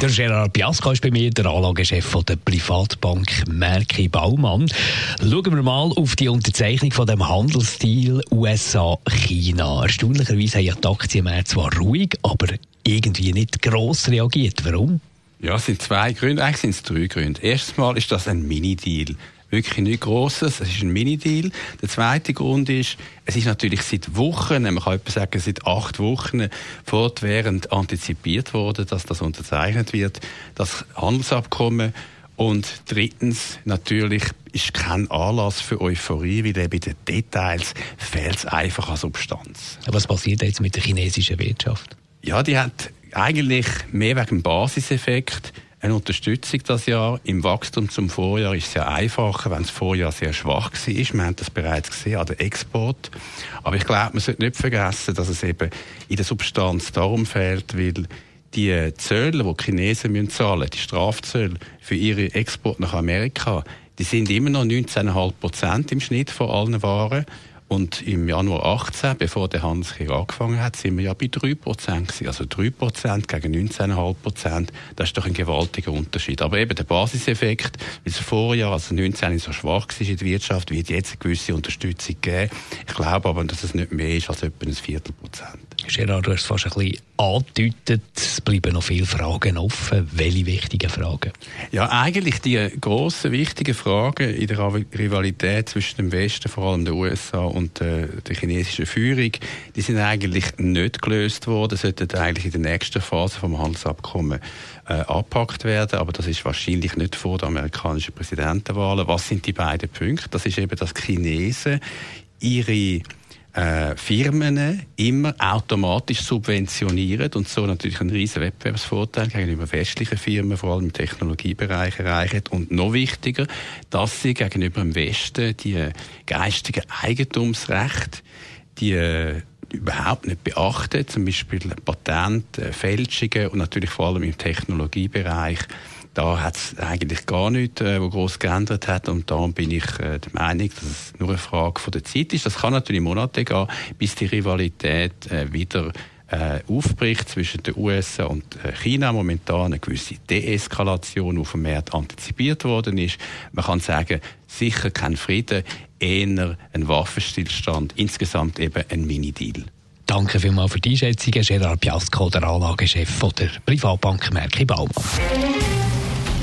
der Gerard Biasco ist bei mir, der Anlagechef von der Privatbank Merki Baumann. Schauen wir mal auf die Unterzeichnung von dem Handelsdeal USA-China. Erstaunlicherweise haben ja die Aktienmärkte zwar ruhig, aber irgendwie nicht gross reagiert. Warum? Ja, es sind zwei Gründe, eigentlich sind es drei Gründe. Erstens ist das ein Mini-Deal wirklich nichts Grosses. Es ist ein Mini-Deal. Der zweite Grund ist, es ist natürlich seit Wochen, man kann etwa sagen, seit acht Wochen fortwährend antizipiert worden, dass das unterzeichnet wird, das Handelsabkommen. Und drittens, natürlich ist kein Anlass für Euphorie, weil eben in den Details fehlt es einfach an Substanz. Was passiert jetzt mit der chinesischen Wirtschaft? Ja, die hat eigentlich mehr wegen dem Basiseffekt eine Unterstützung das Jahr. Im Wachstum zum Vorjahr ist es ja einfacher, wenn das Vorjahr sehr schwach war. Wir haben das bereits gesehen an der Export. Aber ich glaube, man sollte nicht vergessen, dass es eben in der Substanz darum fehlt, weil die Zölle, die die Chinesen müssen die Strafzölle für ihre Export nach Amerika, die sind immer noch 19,5 Prozent im Schnitt von allen Waren. Und im Januar 18, bevor der Handelskrieg angefangen hat, sind wir ja bei 3 Prozent Also 3 Prozent gegen 19,5 Prozent, das ist doch ein gewaltiger Unterschied. Aber eben der Basiseffekt, weil das Vorjahr, also 19 so schwach war in der Wirtschaft, wird jetzt eine gewisse Unterstützung geben. Ich glaube aber, dass es nicht mehr ist als etwa ein Viertel Prozent. Gerard, du hast es fast ein bisschen angedeutet, es bleiben noch viele Fragen offen. Welche wichtigen Fragen? Ja, eigentlich die grossen, wichtigen Fragen in der Rivalität zwischen dem Westen, vor allem den USA und äh, der chinesischen Führung, die sind eigentlich nicht gelöst worden, sollten eigentlich in der nächsten Phase vom Handelsabkommen äh, angepackt werden, aber das ist wahrscheinlich nicht vor der amerikanischen Präsidentenwahl. Was sind die beiden Punkte? Das ist eben, dass Chinesen ihre äh, Firmen immer automatisch subventionieren und so natürlich einen riesen Wettbewerbsvorteil gegenüber westlichen Firmen, vor allem im Technologiebereich erreichen. Und noch wichtiger, dass sie gegenüber dem Westen die geistigen Eigentumsrechte, die äh, überhaupt nicht beachten, zum Beispiel Patente, Fälschungen und natürlich vor allem im Technologiebereich da hat es eigentlich gar nichts, äh, wo groß geändert hat. Und darum bin ich äh, der Meinung, dass es nur eine Frage von der Zeit ist. Das kann natürlich Monate gehen, bis die Rivalität äh, wieder äh, aufbricht zwischen den USA und äh, China. Momentan eine gewisse Deeskalation, die vermehrt antizipiert worden ist. Man kann sagen, sicher kein Frieden, eher ein Waffenstillstand, insgesamt eben ein Mini-Deal. Danke vielmals für die Einschätzung, Gerard Piasco, der Anlagechef der Privatbank Merki Baumann.